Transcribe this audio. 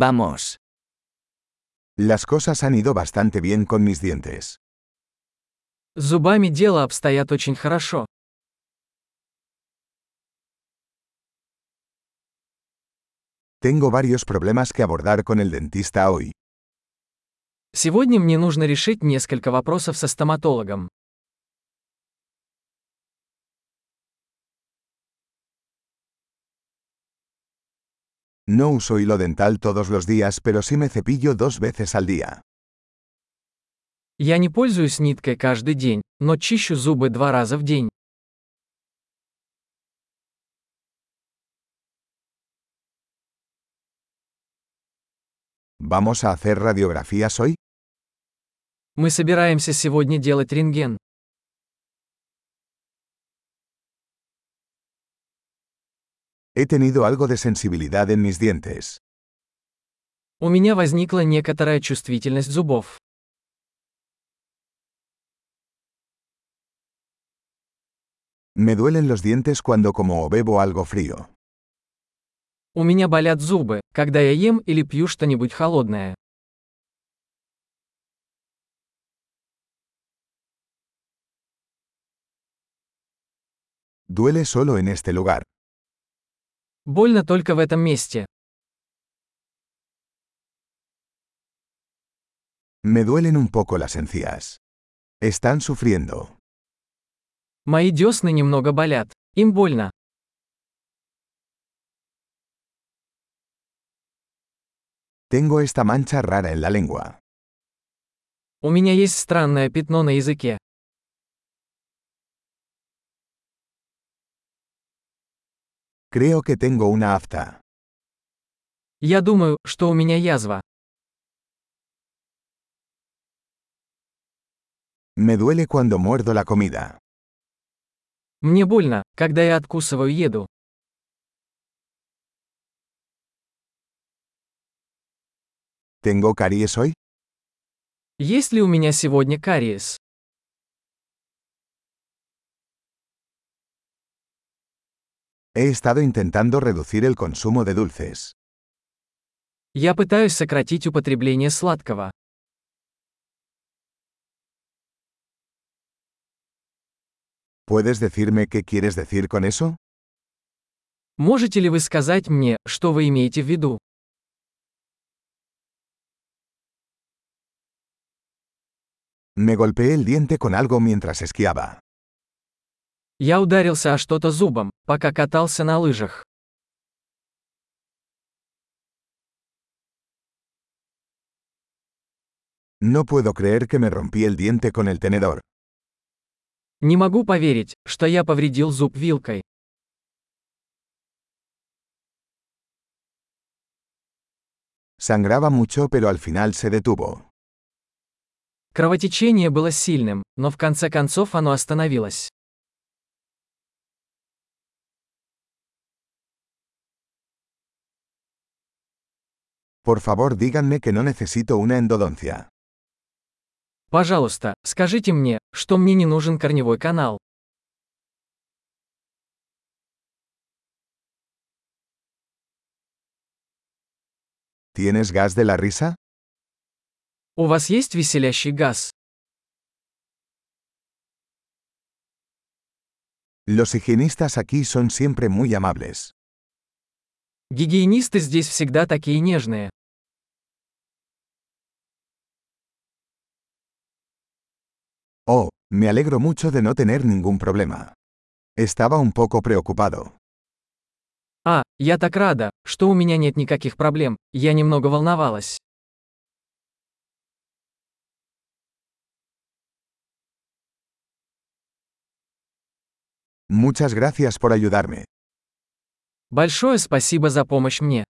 Vamos. Las cosas han ido bastante bien con mis dientes. С зубами дело обстоят очень хорошо. Tengo varios problemas que abordar con el dentista hoy. Сегодня мне нужно решить несколько вопросов со стоматологом. No uso hilo dental todos los días, pero sí me cepillo dos veces al día. Я не пользуюсь ниткой каждый день, но чищу зубы два раза в день. ¿Vamos a hacer radiografías hoy? Мы собираемся сегодня делать рентген. He tenido algo de sensibilidad en mis dientes. У меня возникла некоторая чувствительность зубов. Me duelen los dientes cuando como o bebo algo frío. У меня болят зубы, когда я ем или пью что-нибудь холодное. Duele solo en este lugar. Больно только в этом месте. Me duelen un poco las encías. Están sufriendo. Мои десны немного болят. Им больно. Tengo esta mancha rara en la lengua. У меня есть странное пятно на языке. Creo que tengo una afta. Я думаю, что у меня язва. Me duele cuando muerdo la comida. Мне больно, когда я откусываю еду. ¿Tengo caries hoy? Есть ли у меня сегодня кариес? He estado intentando reducir el consumo de dulces. Я пытаюсь сократить употребление сладкого. ¿Puedes decirme qué quieres decir con eso? Можете ли вы сказать мне, что вы имеете в виду? Me golpeé el diente con algo mientras esquiaba. Я ударился о что-то зубом, пока катался на лыжах. No puedo creer que me rompí el diente con el tenedor. Не могу поверить, что я повредил зуб вилкой. Sangraba mucho pero al final se detuvo. Кровотечение было сильным, но в конце концов оно остановилось. Por favor díganme que no necesito una endodoncia. Пожалуйста, скажите мне, что мне не нужен корневой канал. ¿Tienes gas de la risa? У вас есть веселящий газ? Los higienistas aquí son siempre muy amables. Гигиенисты здесь всегда такие нежные. Me alegro mucho de no tener ningún problema. Estaba un poco preocupado. А, я так рада, что у меня нет никаких проблем, я немного волновалась. Muchas gracias por ayudarme. Большое спасибо за помощь мне.